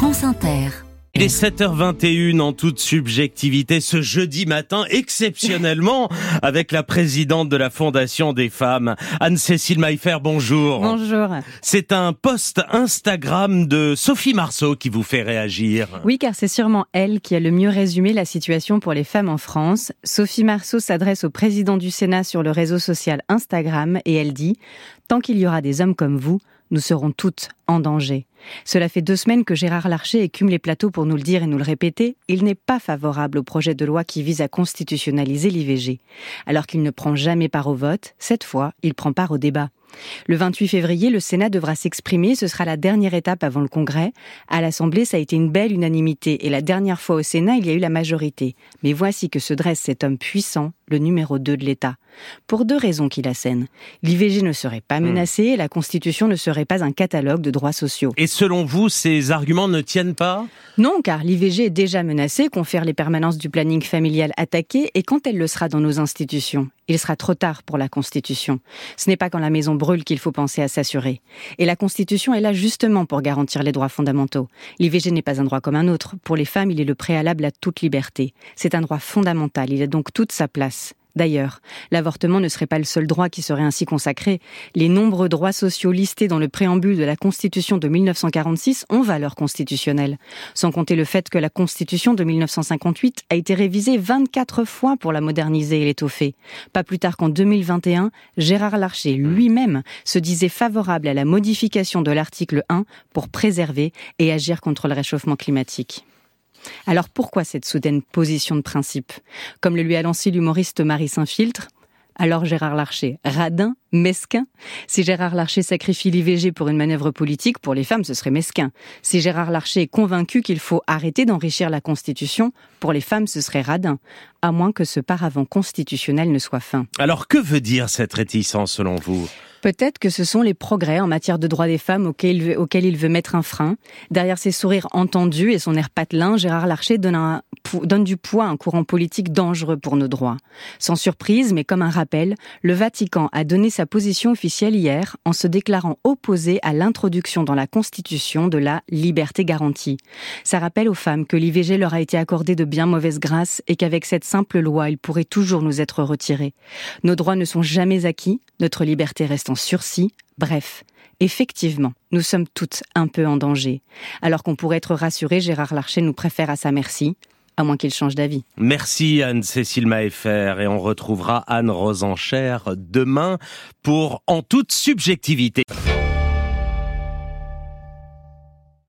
France Inter. Il est 7h21 en toute subjectivité ce jeudi matin, exceptionnellement, avec la présidente de la Fondation des femmes, Anne-Cécile Maillefer, bonjour. Bonjour. C'est un post Instagram de Sophie Marceau qui vous fait réagir. Oui, car c'est sûrement elle qui a le mieux résumé la situation pour les femmes en France. Sophie Marceau s'adresse au président du Sénat sur le réseau social Instagram et elle dit « Tant qu'il y aura des hommes comme vous, nous serons toutes en danger. Cela fait deux semaines que Gérard Larcher écume les plateaux pour nous le dire et nous le répéter. Il n'est pas favorable au projet de loi qui vise à constitutionnaliser l'IVG. Alors qu'il ne prend jamais part au vote, cette fois, il prend part au débat. Le 28 février, le Sénat devra s'exprimer. Ce sera la dernière étape avant le Congrès. À l'Assemblée, ça a été une belle unanimité. Et la dernière fois au Sénat, il y a eu la majorité. Mais voici que se dresse cet homme puissant, le numéro 2 de l'État. Pour deux raisons qu'il assène. L'IVG ne serait pas hmm. menacée et la Constitution ne serait pas un catalogue de droits sociaux. Et selon vous, ces arguments ne tiennent pas? Non, car l'IVG est déjà menacée, confère les permanences du planning familial attaquées, et quand elle le sera dans nos institutions, il sera trop tard pour la Constitution. Ce n'est pas quand la maison brûle qu'il faut penser à s'assurer. Et la Constitution est là justement pour garantir les droits fondamentaux. L'IVG n'est pas un droit comme un autre. Pour les femmes, il est le préalable à toute liberté. C'est un droit fondamental. Il a donc toute sa place. D'ailleurs, l'avortement ne serait pas le seul droit qui serait ainsi consacré. Les nombreux droits sociaux listés dans le préambule de la Constitution de 1946 ont valeur constitutionnelle. Sans compter le fait que la Constitution de 1958 a été révisée 24 fois pour la moderniser et l'étoffer. Pas plus tard qu'en 2021, Gérard Larcher lui-même se disait favorable à la modification de l'article 1 pour préserver et agir contre le réchauffement climatique. Alors pourquoi cette soudaine position de principe? Comme le lui a lancé l'humoriste Marie Saint-Filtre, alors Gérard Larcher, radin, mesquin Si Gérard Larcher sacrifie l'IVG pour une manœuvre politique, pour les femmes, ce serait mesquin. Si Gérard Larcher est convaincu qu'il faut arrêter d'enrichir la Constitution, pour les femmes, ce serait radin. À moins que ce paravent constitutionnel ne soit fin. Alors que veut dire cette réticence selon vous? Peut-être que ce sont les progrès en matière de droits des femmes auxquels il, veut, mettre un frein. Derrière ses sourires entendus et son air patelin, Gérard Larcher donne, un, donne du poids à un courant politique dangereux pour nos droits. Sans surprise, mais comme un rappel, le Vatican a donné sa position officielle hier en se déclarant opposé à l'introduction dans la Constitution de la liberté garantie. Ça rappelle aux femmes que l'IVG leur a été accordé de bien mauvaise grâce et qu'avec cette simple loi, il pourrait toujours nous être retiré. Nos droits ne sont jamais acquis, notre liberté reste sursis. Bref, effectivement, nous sommes toutes un peu en danger. Alors qu'on pourrait être rassuré, Gérard Larcher nous préfère à sa merci, à moins qu'il change d'avis. Merci Anne-Cécile Maeffer et on retrouvera Anne Rosencher demain pour En toute subjectivité.